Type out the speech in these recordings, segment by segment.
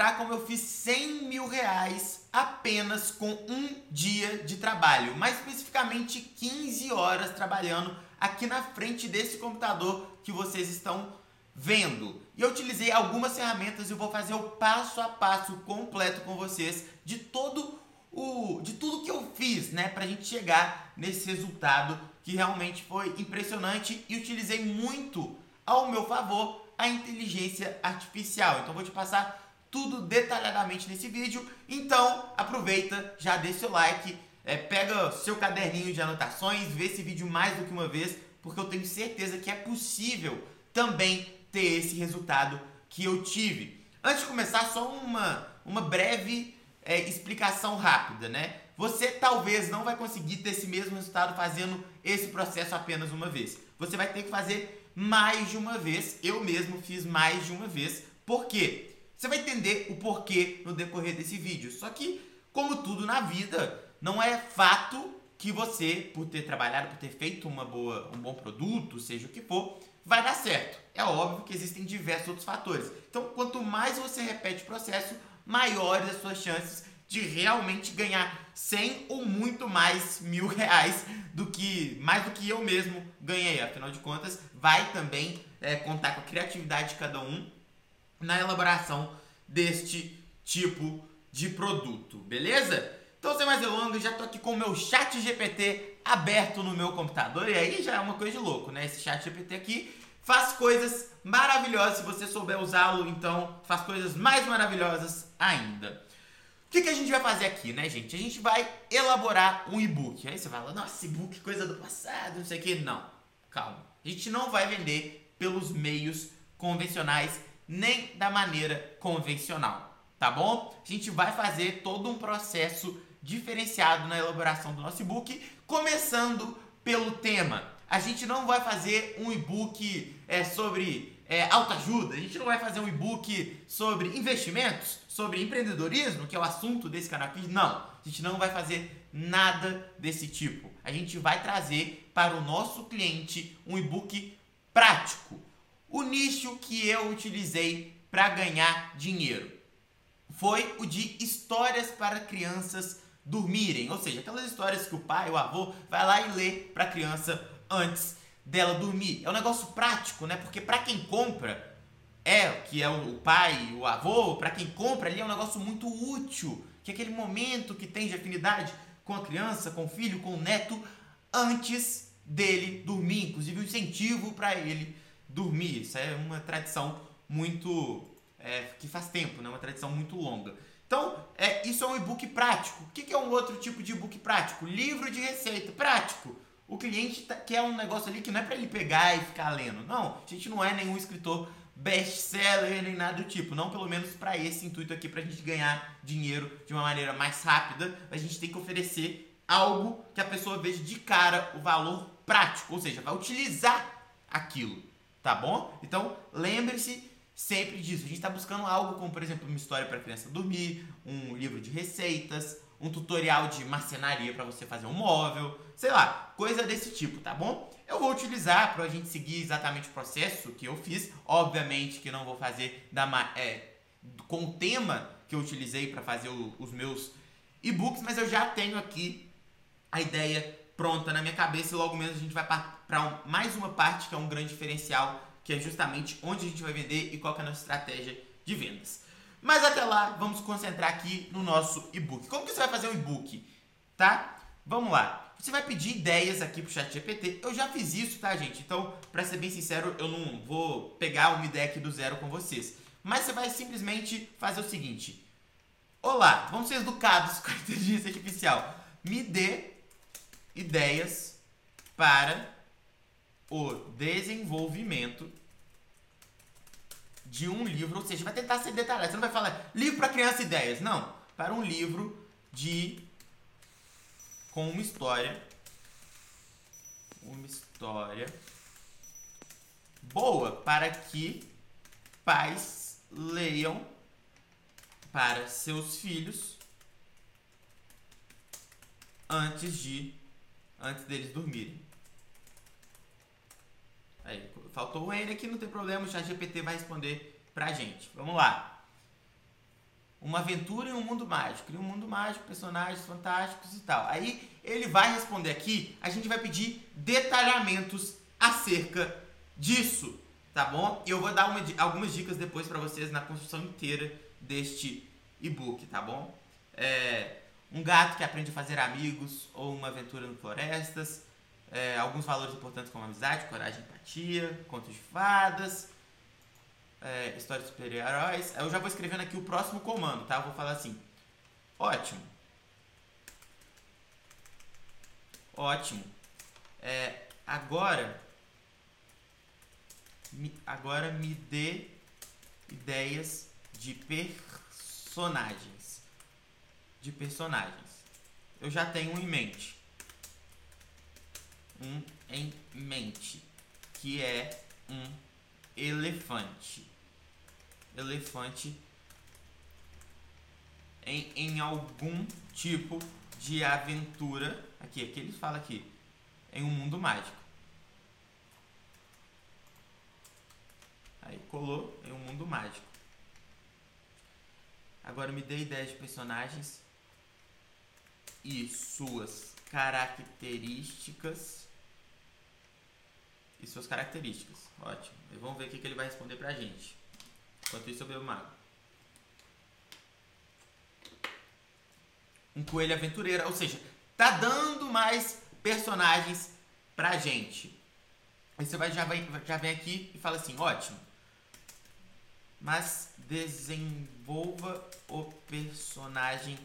mostrar como eu fiz 100 mil reais apenas com um dia de trabalho, mais especificamente 15 horas trabalhando aqui na frente desse computador que vocês estão vendo. E eu utilizei algumas ferramentas e vou fazer o passo a passo completo com vocês de todo o de tudo que eu fiz, né, pra gente chegar nesse resultado que realmente foi impressionante e utilizei muito ao meu favor a inteligência artificial. Então vou te passar tudo detalhadamente nesse vídeo. Então aproveita, já deixa seu like, é, pega seu caderninho de anotações, vê esse vídeo mais do que uma vez, porque eu tenho certeza que é possível também ter esse resultado que eu tive. Antes de começar, só uma, uma breve é, explicação rápida, né? Você talvez não vai conseguir ter esse mesmo resultado fazendo esse processo apenas uma vez. Você vai ter que fazer mais de uma vez. Eu mesmo fiz mais de uma vez. Por quê? Você vai entender o porquê no decorrer desse vídeo. Só que, como tudo na vida, não é fato que você, por ter trabalhado, por ter feito uma boa, um bom produto, seja o que for, vai dar certo. É óbvio que existem diversos outros fatores. Então, quanto mais você repete o processo, maiores as suas chances de realmente ganhar 100 ou muito mais mil reais do que mais do que eu mesmo ganhei. Afinal de contas, vai também é, contar com a criatividade de cada um na elaboração deste tipo de produto, beleza? Então, sem mais delongas, já tô aqui com o meu chat GPT aberto no meu computador e aí já é uma coisa de louco, né? Esse chat GPT aqui faz coisas maravilhosas se você souber usá-lo, então faz coisas mais maravilhosas ainda. O que, que a gente vai fazer aqui, né, gente? A gente vai elaborar um e-book. Aí você fala, nossa, e-book, coisa do passado, não sei o que. Não, calma. A gente não vai vender pelos meios convencionais, nem da maneira convencional, tá bom? A gente vai fazer todo um processo diferenciado na elaboração do nosso e-book, começando pelo tema. A gente não vai fazer um e-book é, sobre é, autoajuda, a gente não vai fazer um e-book sobre investimentos, sobre empreendedorismo, que é o assunto desse canal aqui. Não, a gente não vai fazer nada desse tipo. A gente vai trazer para o nosso cliente um e-book prático. O nicho que eu utilizei para ganhar dinheiro foi o de histórias para crianças dormirem, ou seja, aquelas histórias que o pai, o avô vai lá e lê para a criança antes dela dormir. É um negócio prático, né? Porque para quem compra, é, que é o pai, o avô, para quem compra ali é um negócio muito útil, que é aquele momento que tem de afinidade com a criança, com o filho, com o neto, antes dele dormir, inclusive o incentivo para ele dormir. Isso é uma tradição muito é, que faz tempo, né? Uma tradição muito longa. Então, é, isso é um e-book prático. O que, que é um outro tipo de e-book prático? Livro de receita prático. O cliente tá, quer um negócio ali que não é para ele pegar e ficar lendo. Não, a gente não é nenhum escritor best-seller nem nada do tipo. Não pelo menos para esse intuito aqui, para a gente ganhar dinheiro de uma maneira mais rápida. A gente tem que oferecer algo que a pessoa veja de cara o valor prático, ou seja, vai utilizar aquilo, tá bom? Então lembre-se sempre disso. A gente está buscando algo como, por exemplo, uma história para criança dormir, um livro de receitas, um tutorial de marcenaria para você fazer um móvel, sei lá, coisa desse tipo, tá bom? Eu vou utilizar para a gente seguir exatamente o processo que eu fiz. Obviamente que não vou fazer da, é, com o tema que eu utilizei para fazer o, os meus e-books, mas eu já tenho aqui a ideia pronta na minha cabeça e logo menos a gente vai para mais uma parte que é um grande diferencial, que é justamente onde a gente vai vender e qual é a nossa estratégia de vendas. Mas até lá, vamos concentrar aqui no nosso e-book. Como que você vai fazer um e-book? Tá? Vamos lá. Você vai pedir ideias aqui pro chat GPT. Eu já fiz isso, tá, gente? Então, pra ser bem sincero, eu não vou pegar uma ideia aqui do zero com vocês. Mas você vai simplesmente fazer o seguinte. Olá, vamos ser educados com a inteligência artificial. Me dê ideias para o desenvolvimento de um livro, ou seja, vai tentar ser detalhado. Você não vai falar livro para criança ideias, não. Para um livro de com uma história uma história boa para que pais leiam para seus filhos antes de antes deles dormirem. Aí, faltou o N aqui, não tem problema, o chat GPT vai responder pra gente. Vamos lá. uma aventura em um mundo mágico. Em um mundo mágico, personagens fantásticos e tal. Aí ele vai responder aqui, a gente vai pedir detalhamentos acerca disso, tá bom? E eu vou dar uma, algumas dicas depois para vocês na construção inteira deste e-book, tá bom? É, um gato que aprende a fazer amigos ou uma aventura no florestas, é, alguns valores importantes como amizade, coragem, empatia, contos de fadas, é, de super-heróis. Eu já vou escrevendo aqui o próximo comando, tá? Eu vou falar assim. Ótimo. Ótimo. É, agora, me, agora me dê ideias de personagens. De personagens. Eu já tenho um em mente. Um em mente. Que é um elefante elefante em, em algum tipo de aventura. Aqui, aqui ele fala aqui. Em um mundo mágico. Aí colou em um mundo mágico. Agora me dê ideias de personagens e suas características. E suas características. Ótimo. E vamos ver o que ele vai responder pra gente. Enquanto isso eu bebo água. Um coelho aventureiro, ou seja, tá dando mais personagens pra gente. Aí você vai, já, vai, já vem aqui e fala assim, ótimo. Mas desenvolva o personagem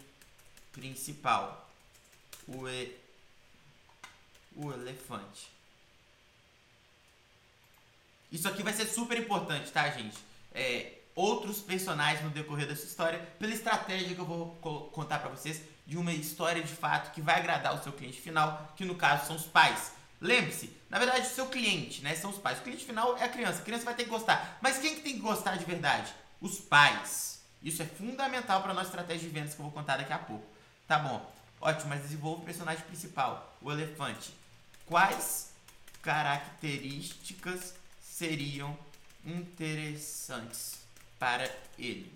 principal. O, e, o elefante. Isso aqui vai ser super importante, tá, gente? É, outros personagens no decorrer dessa história, pela estratégia que eu vou contar para vocês de uma história de fato que vai agradar o seu cliente final, que no caso são os pais. Lembre-se, na verdade, o seu cliente, né, são os pais. O cliente final é a criança. A criança vai ter que gostar. Mas quem que tem que gostar de verdade? Os pais. Isso é fundamental para nossa estratégia de vendas que eu vou contar daqui a pouco. Tá bom. Ótimo, mas desenvolva o personagem principal, o elefante. Quais características seriam interessantes para ele.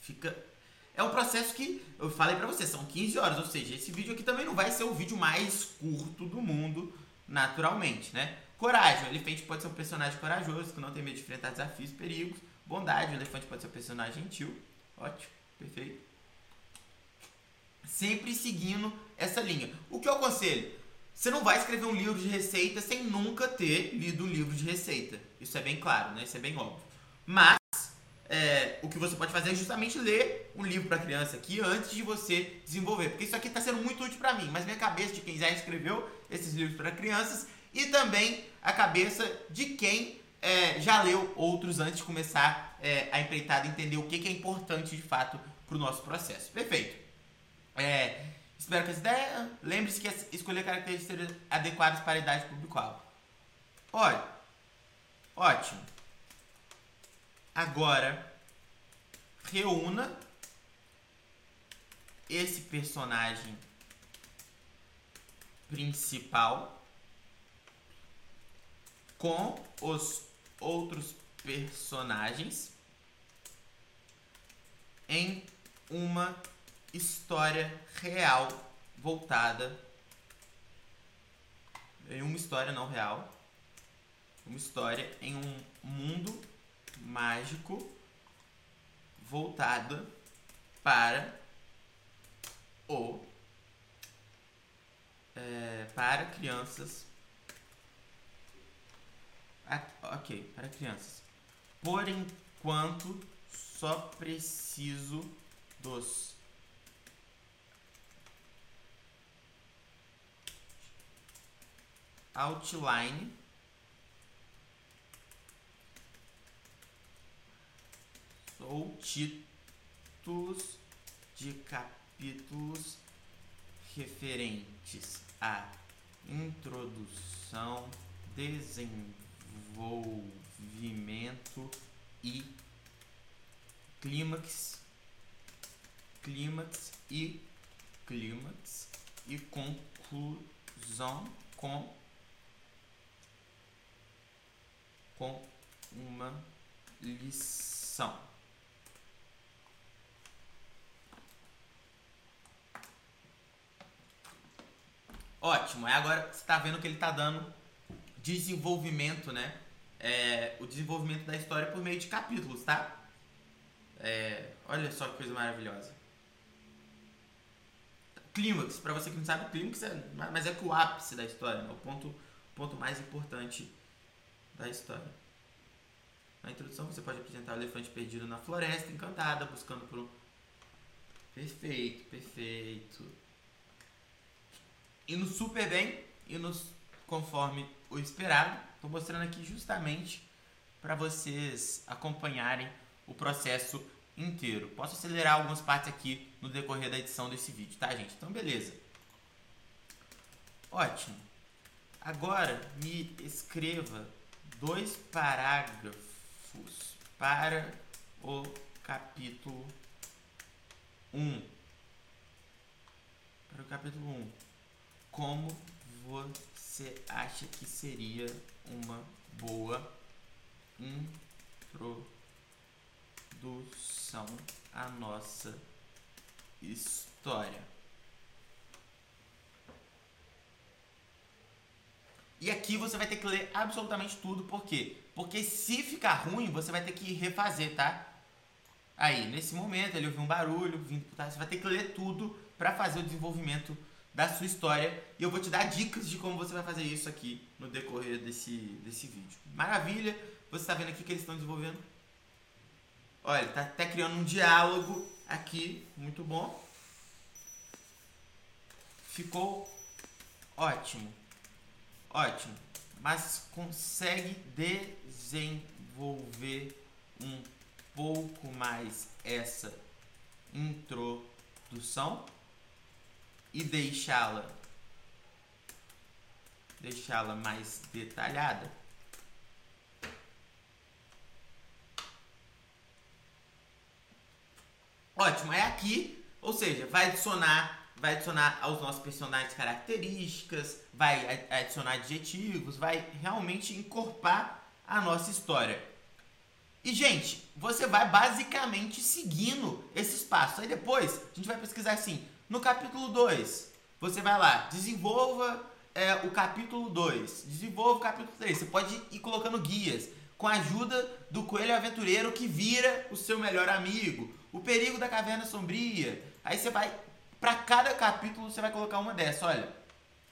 Fica é um processo que eu falei para você, são 15 horas, ou seja, esse vídeo aqui também não vai ser o vídeo mais curto do mundo, naturalmente, né? Coragem, o elefante pode ser um personagem corajoso, que não tem medo de enfrentar desafios e perigos. Bondade, o elefante pode ser um personagem gentil. Ótimo, perfeito. Sempre seguindo essa linha. O que eu aconselho? Você não vai escrever um livro de receita sem nunca ter lido um livro de receita. Isso é bem claro, né? Isso é bem óbvio. Mas é, o que você pode fazer é justamente ler um livro para criança aqui antes de você desenvolver. Porque isso aqui está sendo muito útil para mim, mas minha cabeça de quem já escreveu esses livros para crianças e também a cabeça de quem é, já leu outros antes de começar é, a empreitada, entender o que, que é importante de fato para o nosso processo. Perfeito. É, espero que as ideias. Lembre-se que escolher características adequadas para a idade público-alvo. Olha, ótimo. Agora, reúna esse personagem principal com os outros personagens em uma história real voltada. Em uma história não real, uma história em um mundo mágico voltada para o é, para crianças. Ok para crianças. Por enquanto só preciso dos outline. Ou títulos de capítulos referentes à introdução, desenvolvimento e clímax, clímax e clímax e conclusão com com uma lição. Ótimo, é agora você está vendo que ele está dando desenvolvimento, né? É, o desenvolvimento da história por meio de capítulos, tá? É, olha só que coisa maravilhosa. Clímax, para você que não sabe, o clímax é, mas é que o ápice da história, né? o ponto, ponto mais importante da história. Na introdução você pode apresentar o elefante perdido na floresta encantada, buscando por um. Perfeito, perfeito. Indo super bem, indo conforme o esperado. Estou mostrando aqui justamente para vocês acompanharem o processo inteiro. Posso acelerar algumas partes aqui no decorrer da edição desse vídeo, tá, gente? Então, beleza. Ótimo. Agora, me escreva dois parágrafos para o capítulo 1. Para o capítulo 1. Como você acha que seria uma boa introdução à nossa história? E aqui você vai ter que ler absolutamente tudo, por quê? Porque se ficar ruim, você vai ter que refazer, tá? Aí, nesse momento, ele ouviu um barulho vindo trás, você vai ter que ler tudo para fazer o desenvolvimento da sua história. E eu vou te dar dicas de como você vai fazer isso aqui no decorrer desse, desse vídeo. Maravilha! Você está vendo aqui que eles estão desenvolvendo? Olha, tá até criando um diálogo aqui, muito bom. Ficou ótimo. Ótimo. Mas consegue desenvolver um pouco mais essa introdução e deixá-la deixá-la mais detalhada. Ótimo, é aqui, ou seja, vai adicionar vai adicionar aos nossos personagens características, vai adicionar adjetivos, vai realmente encorpar a nossa história. E, gente, você vai basicamente seguindo esses passos. Aí depois, a gente vai pesquisar assim, no capítulo 2, você vai lá, desenvolva é, o capítulo 2, desenvolva o capítulo 3. Você pode ir colocando guias com a ajuda do coelho aventureiro que vira o seu melhor amigo, o perigo da caverna sombria. Aí você vai para cada capítulo você vai colocar uma dessa. Olha,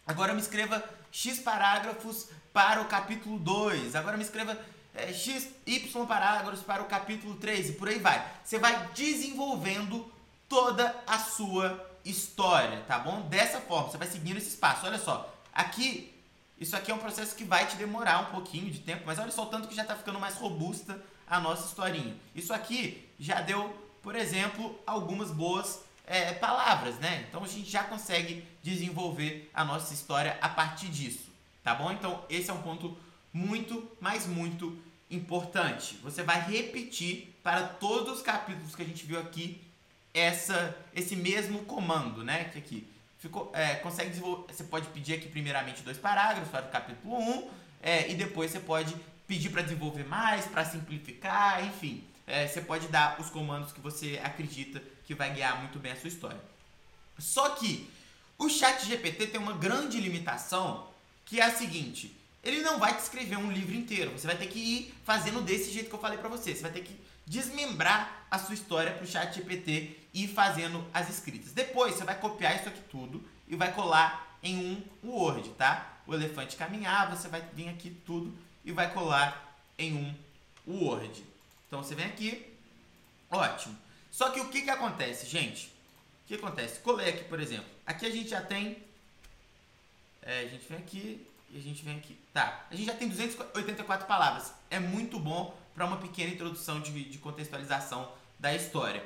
agora me escreva X parágrafos para o capítulo 2. Agora me escreva é, X, Y parágrafos para o capítulo 3 e por aí vai. Você vai desenvolvendo toda a sua história, tá bom? Dessa forma, você vai seguindo esse espaço. Olha só, aqui, isso aqui é um processo que vai te demorar um pouquinho de tempo, mas olha só o tanto que já está ficando mais robusta a nossa historinha. Isso aqui já deu, por exemplo, algumas boas é, palavras, né? Então a gente já consegue desenvolver a nossa história a partir disso, tá bom? Então esse é um ponto muito, mas muito importante. Você vai repetir para todos os capítulos que a gente viu aqui essa, esse mesmo comando, né? Que aqui ficou, é, consegue desenvolver. Você pode pedir aqui primeiramente dois parágrafos para o capítulo 1 é, e depois você pode pedir para desenvolver mais, para simplificar, enfim. É, você pode dar os comandos que você acredita que vai guiar muito bem a sua história. Só que o chat GPT tem uma grande limitação que é a seguinte: ele não vai te escrever um livro inteiro. Você vai ter que ir fazendo desse jeito que eu falei para você. Você vai ter que desmembrar a sua história para o chat GPT e ir fazendo as escritas. Depois você vai copiar isso aqui tudo e vai colar em um Word, tá? O elefante caminhar, você vai vir aqui tudo e vai colar em um Word. Então você vem aqui, ótimo. Só que o que, que acontece, gente? O que acontece? Colei aqui, por exemplo. Aqui a gente já tem. É, a gente vem aqui e a gente vem aqui. Tá. A gente já tem 284 palavras. É muito bom para uma pequena introdução de, de contextualização da história.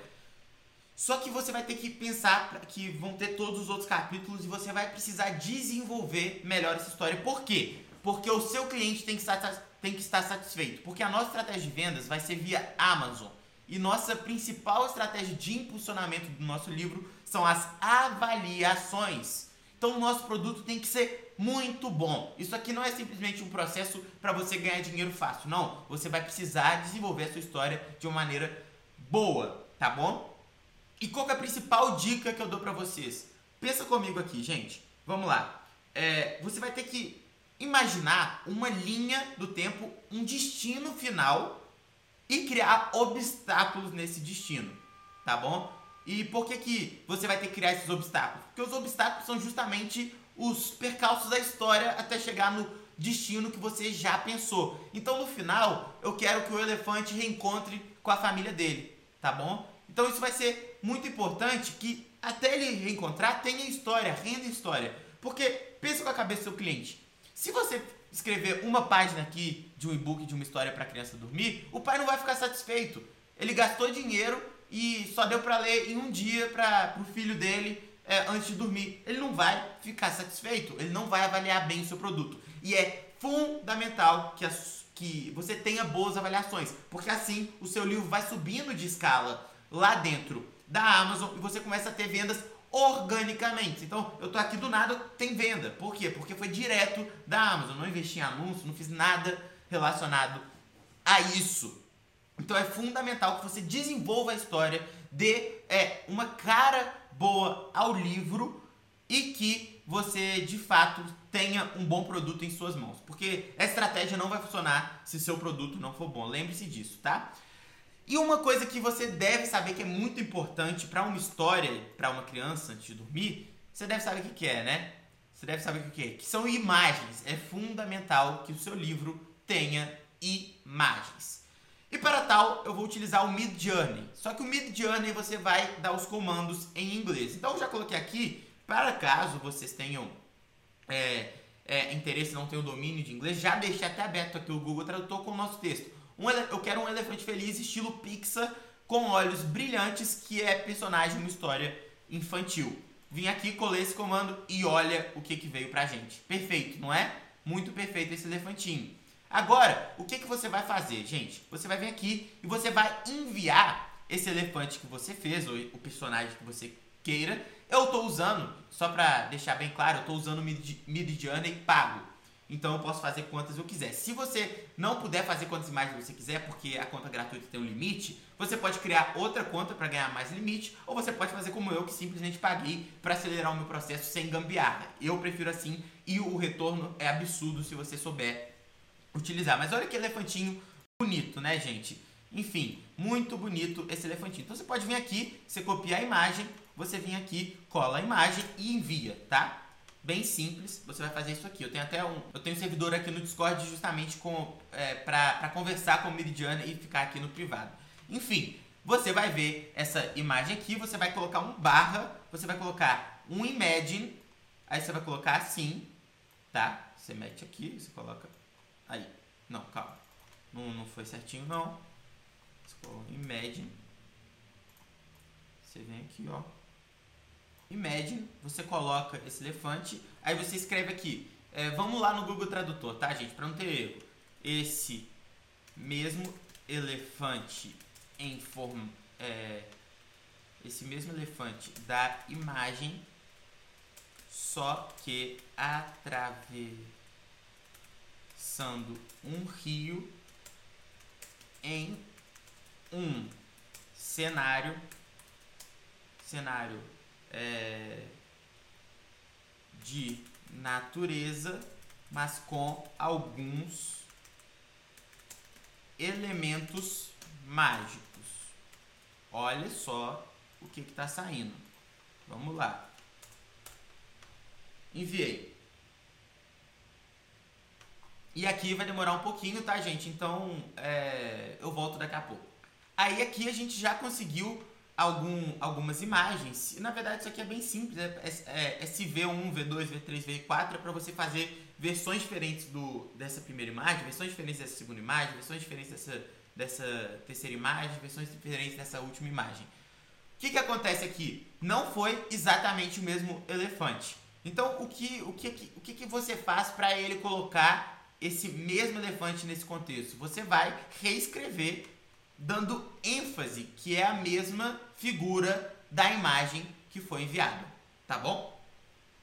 Só que você vai ter que pensar que vão ter todos os outros capítulos e você vai precisar desenvolver melhor essa história. Por quê? Porque o seu cliente tem que estar, tem que estar satisfeito. Porque a nossa estratégia de vendas vai ser via Amazon. E nossa principal estratégia de impulsionamento do nosso livro são as avaliações. Então, o nosso produto tem que ser muito bom. Isso aqui não é simplesmente um processo para você ganhar dinheiro fácil. Não, você vai precisar desenvolver a sua história de uma maneira boa, tá bom? E qual é a principal dica que eu dou para vocês? Pensa comigo aqui, gente. Vamos lá. é, você vai ter que imaginar uma linha do tempo, um destino final e criar obstáculos nesse destino, tá bom? E por que, que você vai ter que criar esses obstáculos? Porque os obstáculos são justamente os percalços da história até chegar no destino que você já pensou. Então no final, eu quero que o elefante reencontre com a família dele, tá bom? Então isso vai ser muito importante que até ele reencontrar tenha história, renda história. Porque pensa com a cabeça do seu cliente. Se você escrever uma página aqui de um e-book de uma história para criança dormir, o pai não vai ficar satisfeito. Ele gastou dinheiro e só deu para ler em um dia para o filho dele é, antes de dormir. Ele não vai ficar satisfeito, ele não vai avaliar bem o seu produto. E é fundamental que, as, que você tenha boas avaliações, porque assim o seu livro vai subindo de escala lá dentro da Amazon e você começa a ter vendas organicamente. Então, eu tô aqui do nada, tem venda. Por quê? Porque foi direto da Amazon. Não investi em anúncio, não fiz nada relacionado a isso. Então é fundamental que você desenvolva a história, dê é, uma cara boa ao livro e que você de fato tenha um bom produto em suas mãos. Porque a estratégia não vai funcionar se seu produto não for bom. Lembre-se disso, tá? E uma coisa que você deve saber que é muito importante para uma história, para uma criança antes de dormir, você deve saber o que é, né? Você deve saber o que é. Que são imagens. É fundamental que o seu livro tenha imagens. E para tal, eu vou utilizar o Mid Journey. Só que o Mid Journey você vai dar os comandos em inglês. Então eu já coloquei aqui, para caso vocês tenham é, é, interesse, não tenham domínio de inglês, já deixei até aberto aqui o Google Tradutor com o nosso texto. Um, eu quero um elefante feliz estilo Pixar com olhos brilhantes que é personagem uma história infantil. Vim aqui, colei esse comando e olha o que, que veio pra gente. Perfeito, não é? Muito perfeito esse elefantinho. Agora, o que, que você vai fazer, gente? Você vai vir aqui e você vai enviar esse elefante que você fez, ou o personagem que você queira. Eu estou usando, só para deixar bem claro, eu estou usando Mid Journey pago. Então eu posso fazer quantas eu quiser. Se você não puder fazer quantas imagens você quiser, porque a conta gratuita tem um limite, você pode criar outra conta para ganhar mais limite, ou você pode fazer como eu, que simplesmente paguei para acelerar o meu processo sem gambiarra. Eu prefiro assim e o retorno é absurdo se você souber utilizar. Mas olha que elefantinho bonito, né, gente? Enfim, muito bonito esse elefantinho. Então você pode vir aqui, você copia a imagem, você vem aqui, cola a imagem e envia, tá? Bem simples, você vai fazer isso aqui. Eu tenho até um, eu tenho um servidor aqui no Discord justamente com é, para conversar com o Meridiana e ficar aqui no privado. Enfim, você vai ver essa imagem aqui, você vai colocar um barra, você vai colocar um imagine, aí você vai colocar assim, tá? Você mete aqui, você coloca Aí. Não, calma. Não, não foi certinho, não. Imagine. Você vem aqui, ó. Imagine. Você coloca esse elefante. Aí você escreve aqui. É, vamos lá no Google Tradutor, tá, gente? Para não ter erro. Esse mesmo elefante em forma. É, esse mesmo elefante da imagem. Só que atravessando um rio em um cenário cenário é, de natureza, mas com alguns elementos mágicos. Olha só o que está saindo. Vamos lá. Enviei. E aqui vai demorar um pouquinho, tá, gente? Então é, eu volto daqui a pouco. Aí aqui a gente já conseguiu algum, algumas imagens. Na verdade isso aqui é bem simples. É, é, é SV1, V2, V3, V4 é para você fazer versões diferentes do, dessa primeira imagem, versões diferentes dessa segunda imagem, versões diferentes dessa, dessa terceira imagem, versões diferentes dessa última imagem. O que, que acontece aqui? Não foi exatamente o mesmo elefante. Então, o que, o que, o que, que você faz para ele colocar esse mesmo elefante nesse contexto? Você vai reescrever dando ênfase que é a mesma figura da imagem que foi enviada, tá bom?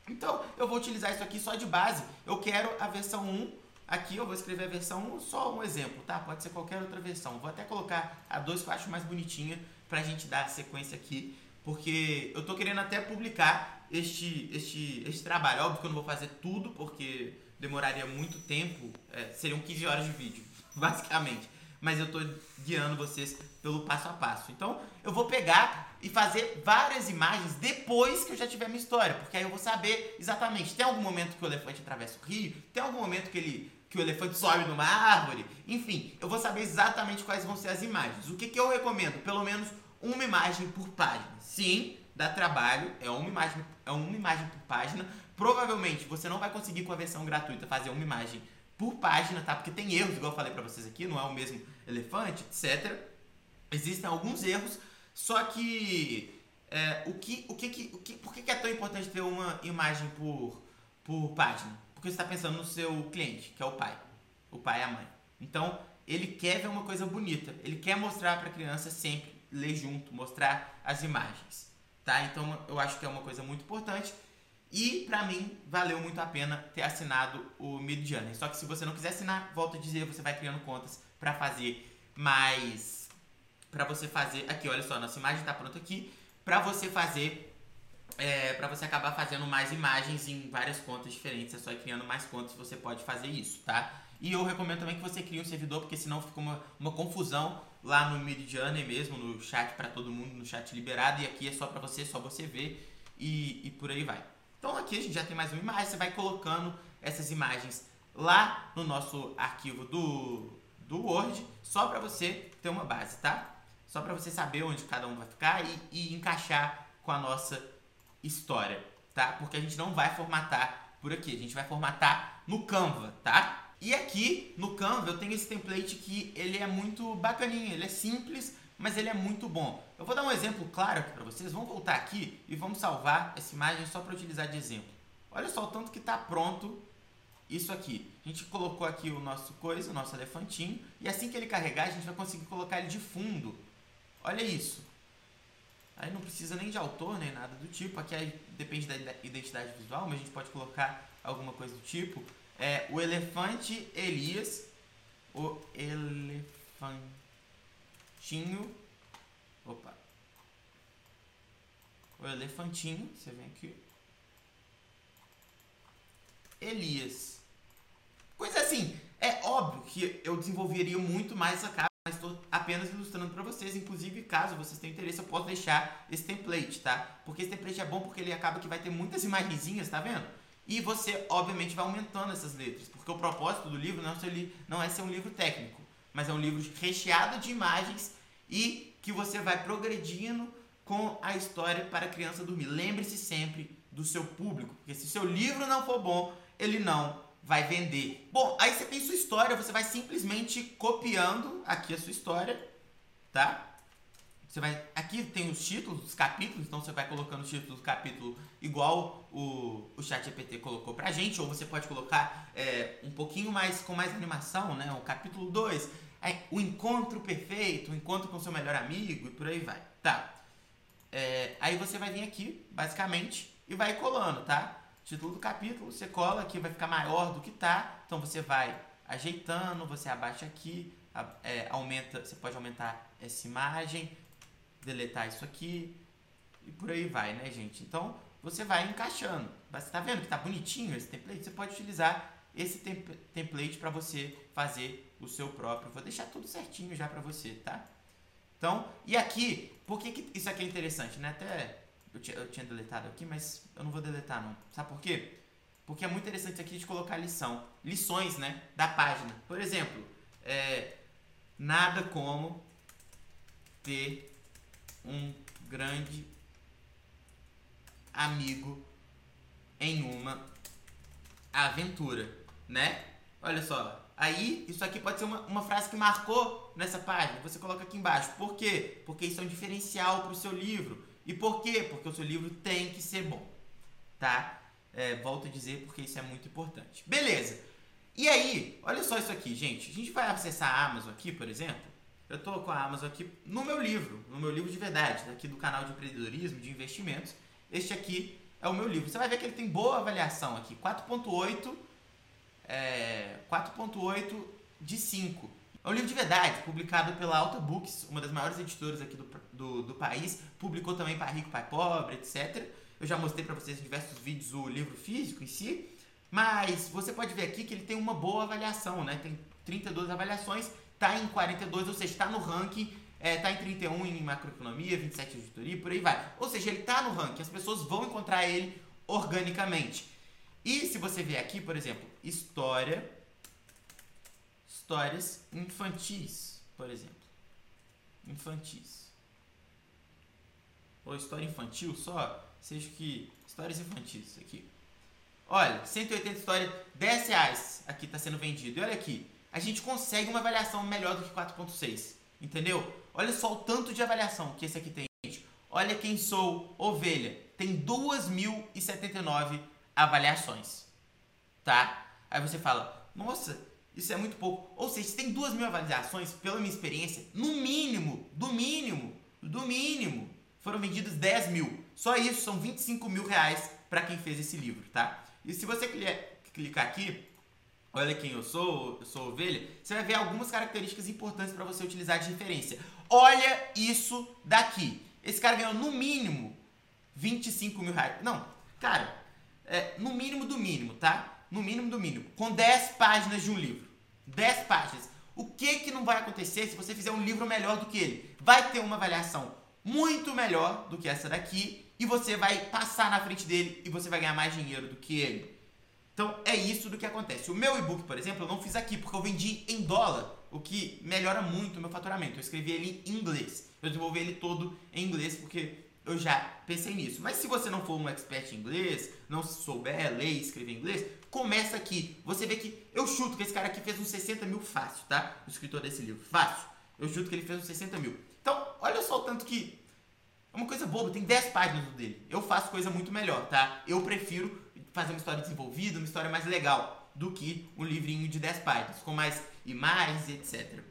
Então, eu vou utilizar isso aqui só de base. Eu quero a versão 1, aqui eu vou escrever a versão 1, só um exemplo, tá? Pode ser qualquer outra versão. Vou até colocar a 2 que eu acho mais bonitinha pra gente dar sequência aqui porque eu tô querendo até publicar este, este, este trabalho. Óbvio que eu não vou fazer tudo, porque demoraria muito tempo, é, seriam 15 horas de vídeo, basicamente. Mas eu tô guiando vocês pelo passo a passo. Então, eu vou pegar e fazer várias imagens depois que eu já tiver minha história, porque aí eu vou saber exatamente, tem algum momento que o elefante atravessa o rio, tem algum momento que ele que o elefante sobe numa árvore, enfim, eu vou saber exatamente quais vão ser as imagens. O que, que eu recomendo? Pelo menos uma imagem por página. Sim, dá trabalho, é uma imagem, é uma imagem por página. Provavelmente você não vai conseguir com a versão gratuita fazer uma imagem por página, tá? Porque tem erros, igual eu falei pra vocês aqui, não é o mesmo elefante, etc. Existem alguns erros, só que é, o que, o que, o que, por que é tão importante ter uma imagem por, por página? Porque você está pensando no seu cliente, que é o pai, o pai e a mãe. Então, ele quer ver uma coisa bonita, ele quer mostrar para a criança sempre ler junto, mostrar as imagens, tá? Então, eu acho que é uma coisa muito importante. E para mim valeu muito a pena ter assinado o Midjourney. Só que se você não quiser assinar, volto a dizer, você vai criando contas para fazer mais para você fazer aqui, olha só, nossa imagem está pronta aqui para você fazer é, para você acabar fazendo mais imagens em várias contas diferentes, é só ir criando mais contas você pode fazer isso, tá? E eu recomendo também que você crie um servidor, porque senão fica uma, uma confusão lá no Midjourney mesmo, no chat para todo mundo, no chat liberado, e aqui é só para você, só você ver e, e por aí vai. Então aqui a gente já tem mais uma imagem, você vai colocando essas imagens lá no nosso arquivo do, do Word, só para você ter uma base, tá? Só para você saber onde cada um vai ficar e, e encaixar com a nossa história, tá? Porque a gente não vai formatar por aqui, a gente vai formatar no Canva, tá? E aqui no Canva eu tenho esse template que ele é muito bacaninho, ele é simples, mas ele é muito bom. Eu vou dar um exemplo claro aqui para vocês. Vamos voltar aqui e vamos salvar essa imagem só para utilizar de exemplo. Olha só o tanto que está pronto isso aqui. A gente colocou aqui o nosso coisa, o nosso elefantinho, e assim que ele carregar, a gente vai conseguir colocar ele de fundo. Olha isso. Aí não precisa nem de autor, nem nada do tipo. Aqui aí depende da identidade visual, mas a gente pode colocar alguma coisa do tipo é o elefante Elias, o elefantinho, opa, o elefantinho, você vem aqui, Elias. Coisa assim, é óbvio que eu desenvolveria muito mais essa capa, mas estou apenas ilustrando para vocês. Inclusive, caso vocês tenham interesse, eu posso deixar esse template, tá? Porque esse template é bom porque ele acaba que vai ter muitas imagenzinhas, tá vendo? E você, obviamente, vai aumentando essas letras, porque o propósito do livro não é ser, não é ser um livro técnico, mas é um livro recheado de imagens e que você vai progredindo com a história para a criança dormir. Lembre-se sempre do seu público, porque se seu livro não for bom, ele não vai vender. Bom, aí você tem sua história, você vai simplesmente copiando aqui a sua história, tá? Você vai. Aqui tem os títulos, os capítulos, então você vai colocando os títulos do capítulo igual o, o chat GPT colocou pra gente, ou você pode colocar é, um pouquinho mais com mais animação, né? O capítulo 2, o encontro perfeito, o encontro com seu melhor amigo e por aí vai. Tá. É, aí você vai vir aqui, basicamente, e vai colando, tá? Título do capítulo, você cola aqui, vai ficar maior do que tá. Então você vai ajeitando, você abaixa aqui, é, aumenta, você pode aumentar essa imagem deletar isso aqui e por aí vai, né, gente? Então, você vai encaixando. Você tá vendo que tá bonitinho esse template? Você pode utilizar esse temp template para você fazer o seu próprio. Vou deixar tudo certinho já para você, tá? Então, e aqui, por que, que isso aqui é interessante, né? Até eu tinha, eu tinha deletado aqui, mas eu não vou deletar não. Sabe por quê? Porque é muito interessante aqui de colocar lição. Lições, né? Da página. Por exemplo, é, nada como ter um grande amigo em uma aventura, né? Olha só. Aí, isso aqui pode ser uma, uma frase que marcou nessa página. Você coloca aqui embaixo. Por quê? Porque isso é um diferencial para o seu livro. E por quê? Porque o seu livro tem que ser bom. Tá? É, volto a dizer porque isso é muito importante. Beleza. E aí, olha só isso aqui, gente. A gente vai acessar a Amazon aqui, por exemplo. Eu estou com a Amazon aqui no meu livro, no meu livro de verdade, aqui do canal de empreendedorismo, de investimentos. Este aqui é o meu livro. Você vai ver que ele tem boa avaliação aqui, 4.8 é, 4.8 de 5. É um livro de verdade, publicado pela Alta Books, uma das maiores editoras aqui do, do, do país. Publicou também para Rico, Pai Pobre, etc. Eu já mostrei para vocês em diversos vídeos o livro físico em si. Mas você pode ver aqui que ele tem uma boa avaliação, né? Tem 32 avaliações, tá em 42, ou seja, está no ranking é, tá em 31 em macroeconomia, 27 em auditoria, por aí vai. Ou seja, ele tá no ranking, as pessoas vão encontrar ele organicamente. E se você ver aqui, por exemplo, história, histórias infantis, por exemplo. Infantis. Ou história infantil só, seja que histórias infantis aqui. Olha, 180 histórias, 10 reais aqui está sendo vendido. E olha aqui, a gente consegue uma avaliação melhor do que 4.6, entendeu? Olha só o tanto de avaliação que esse aqui tem, gente. Olha quem sou ovelha. Tem 2.079 avaliações. Tá? Aí você fala, nossa, isso é muito pouco. Ou seja, se tem 2 mil avaliações, pela minha experiência, no mínimo, do mínimo, do mínimo, foram vendidos 10 mil. Só isso são 25 mil reais para quem fez esse livro, tá? E se você clicar aqui, olha quem eu sou, eu sou ovelha, você vai ver algumas características importantes para você utilizar de referência. Olha isso daqui. Esse cara ganhou no mínimo 25 mil reais. Não, cara, é, no mínimo do mínimo, tá? No mínimo do mínimo. Com 10 páginas de um livro. 10 páginas. O que que não vai acontecer se você fizer um livro melhor do que ele? Vai ter uma avaliação muito melhor do que essa daqui e você vai passar na frente dele e você vai ganhar mais dinheiro do que ele. Então é isso do que acontece. O meu e-book, por exemplo, eu não fiz aqui porque eu vendi em dólar, o que melhora muito o meu faturamento. Eu escrevi ele em inglês. Eu desenvolvi ele todo em inglês porque eu já pensei nisso. Mas se você não for um expert em inglês, não souber ler e escrever inglês, começa aqui. Você vê que eu chuto que esse cara aqui fez uns 60 mil fácil, tá? O escritor desse livro. Fácil. Eu chuto que ele fez uns 60 mil. Então, olha só o tanto que. É uma coisa boba, tem 10 páginas dele. Eu faço coisa muito melhor, tá? Eu prefiro fazer uma história desenvolvida, uma história mais legal, do que um livrinho de 10 páginas, com mais imagens etc.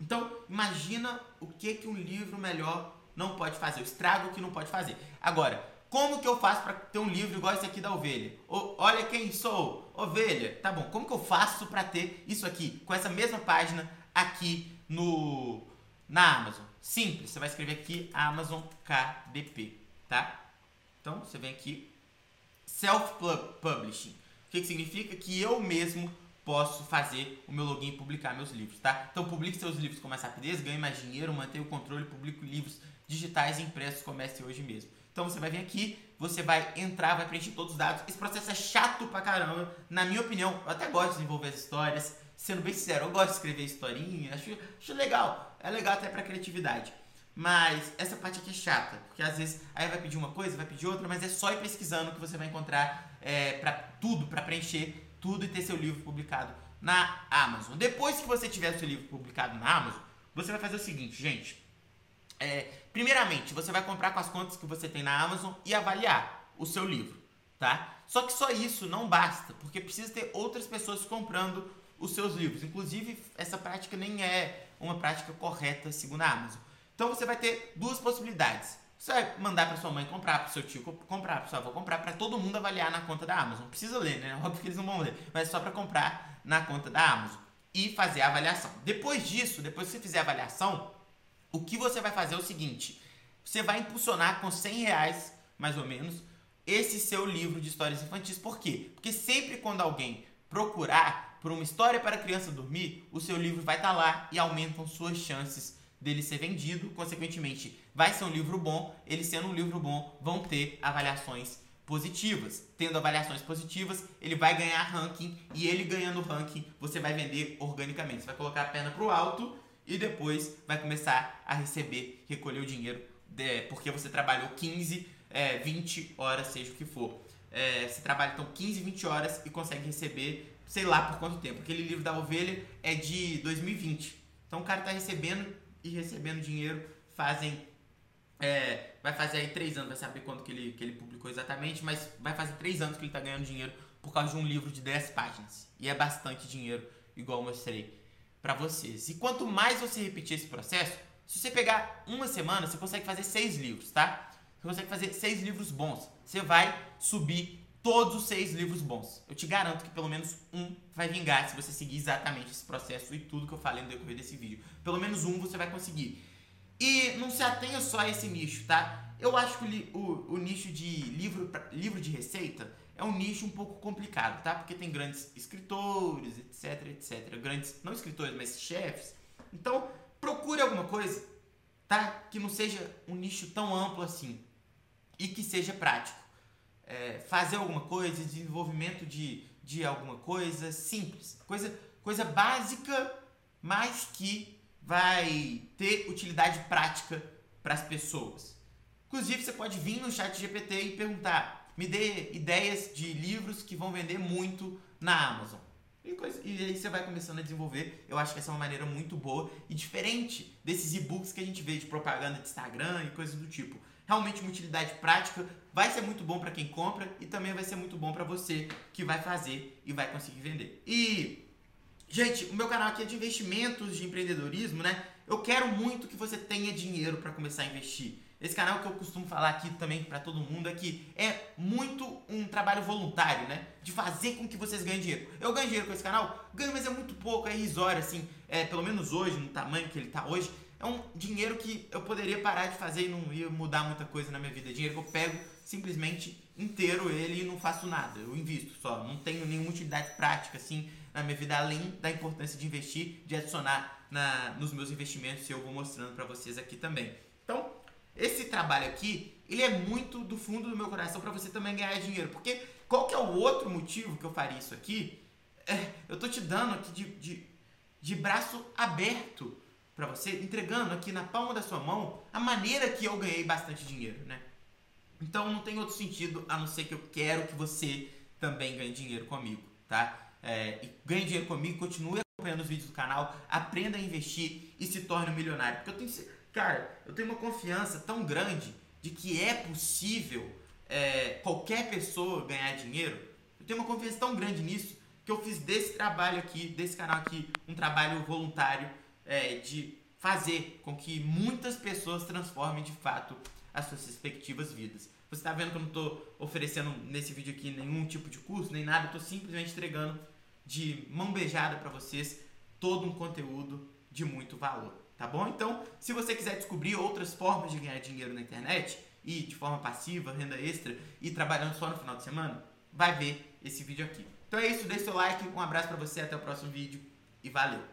Então, imagina o que, que um livro melhor não pode fazer, o estrago que não pode fazer. Agora, como que eu faço para ter um livro igual esse aqui da ovelha? O, olha quem sou, ovelha. Tá bom, como que eu faço para ter isso aqui, com essa mesma página aqui no na Amazon? Simples, você vai escrever aqui Amazon KDP, tá? Então, você vem aqui, self-publishing. O que, que significa? Que eu mesmo posso fazer o meu login e publicar meus livros, tá? Então publique seus livros com mais rapidez, ganhe mais dinheiro, mantenha o controle, publique livros digitais e impressos, comece hoje mesmo. Então você vai vir aqui, você vai entrar, vai preencher todos os dados. Esse processo é chato pra caramba, na minha opinião. Eu até gosto de desenvolver as histórias, sendo bem sincero, eu gosto de escrever historinha, acho, acho legal. É legal até pra criatividade. Mas essa parte aqui é chata, porque às vezes aí vai pedir uma coisa, vai pedir outra, mas é só ir pesquisando que você vai encontrar é, para tudo, para preencher tudo e ter seu livro publicado na Amazon. Depois que você tiver seu livro publicado na Amazon, você vai fazer o seguinte, gente. É, primeiramente, você vai comprar com as contas que você tem na Amazon e avaliar o seu livro, tá? Só que só isso não basta, porque precisa ter outras pessoas comprando os seus livros. Inclusive, essa prática nem é uma prática correta segundo a Amazon. Então você vai ter duas possibilidades. Você vai mandar para sua mãe comprar, para seu tio comprar, para sua avó comprar, para todo mundo avaliar na conta da Amazon. Precisa ler, né? Óbvio que eles não vão ler, mas só para comprar na conta da Amazon e fazer a avaliação. Depois disso, depois que você fizer a avaliação, o que você vai fazer é o seguinte: você vai impulsionar com 100 reais, mais ou menos, esse seu livro de histórias infantis. Por quê? Porque sempre quando alguém procurar por uma história para criança dormir, o seu livro vai estar tá lá e aumentam suas chances dele ser vendido, consequentemente, vai ser um livro bom, ele sendo um livro bom, vão ter avaliações positivas. Tendo avaliações positivas, ele vai ganhar ranking e ele ganhando ranking, você vai vender organicamente. Você vai colocar a perna pro alto e depois vai começar a receber, recolher o dinheiro de, porque você trabalhou 15, é, 20 horas, seja o que for. É, você trabalha então 15, 20 horas e consegue receber, sei lá por quanto tempo. Aquele livro da ovelha é de 2020. Então o cara está recebendo e recebendo dinheiro fazem. É, vai fazer aí três anos, vai saber quando que ele, que ele publicou exatamente, mas vai fazer três anos que ele está ganhando dinheiro por causa de um livro de 10 páginas. E é bastante dinheiro, igual eu mostrei para vocês. E quanto mais você repetir esse processo, se você pegar uma semana, você consegue fazer seis livros, tá? Você consegue fazer seis livros bons. Você vai subir todos os seis livros bons. Eu te garanto que pelo menos um vai vingar se você seguir exatamente esse processo e tudo que eu falei no decorrer desse vídeo. Pelo menos um você vai conseguir. E não se atenha só a esse nicho, tá? Eu acho que o, o, o nicho de livro, livro de receita é um nicho um pouco complicado, tá? Porque tem grandes escritores, etc, etc. Grandes, não escritores, mas chefes. Então, procure alguma coisa, tá? Que não seja um nicho tão amplo assim e que seja prático é, fazer alguma coisa, desenvolvimento de, de alguma coisa simples, coisa, coisa básica, mas que vai ter utilidade prática para as pessoas. Inclusive, você pode vir no chat GPT e perguntar: me dê ideias de livros que vão vender muito na Amazon. E, coisa, e aí você vai começando a desenvolver. Eu acho que essa é uma maneira muito boa e diferente desses e-books que a gente vê de propaganda de Instagram e coisas do tipo realmente uma utilidade prática, vai ser muito bom para quem compra e também vai ser muito bom para você que vai fazer e vai conseguir vender. E gente, o meu canal aqui é de investimentos, de empreendedorismo, né? Eu quero muito que você tenha dinheiro para começar a investir. Esse canal que eu costumo falar aqui também para todo mundo é que é muito um trabalho voluntário, né? De fazer com que vocês ganhem dinheiro. Eu ganho dinheiro com esse canal? Ganho, mas é muito pouco, é irrisório, assim. É, pelo menos hoje, no tamanho que ele está hoje é um dinheiro que eu poderia parar de fazer e não ia mudar muita coisa na minha vida. É dinheiro que eu pego simplesmente inteiro ele e não faço nada. Eu invisto só. Não tenho nenhuma utilidade prática assim na minha vida, além da importância de investir, de adicionar na, nos meus investimentos e eu vou mostrando para vocês aqui também. Esse trabalho aqui, ele é muito do fundo do meu coração para você também ganhar dinheiro. Porque qual que é o outro motivo que eu faria isso aqui? É, eu tô te dando aqui de, de, de braço aberto para você, entregando aqui na palma da sua mão a maneira que eu ganhei bastante dinheiro, né? Então não tem outro sentido a não ser que eu quero que você também ganhe dinheiro comigo, tá? É, e ganhe dinheiro comigo, continue acompanhando os vídeos do canal, aprenda a investir e se torne um milionário. Porque eu tenho, cara, eu tenho uma confiança tão grande de que é possível é, qualquer pessoa ganhar dinheiro. Eu tenho uma confiança tão grande nisso que eu fiz desse trabalho aqui, desse canal aqui, um trabalho voluntário é, de fazer com que muitas pessoas transformem de fato as suas respectivas vidas. Você está vendo que eu não estou oferecendo nesse vídeo aqui nenhum tipo de curso, nem nada, estou simplesmente entregando de mão beijada para vocês todo um conteúdo de muito valor, tá bom? Então, se você quiser descobrir outras formas de ganhar dinheiro na internet e de forma passiva, renda extra e trabalhando só no final de semana, vai ver esse vídeo aqui. Então é isso, deixe seu like, um abraço para você, até o próximo vídeo e valeu!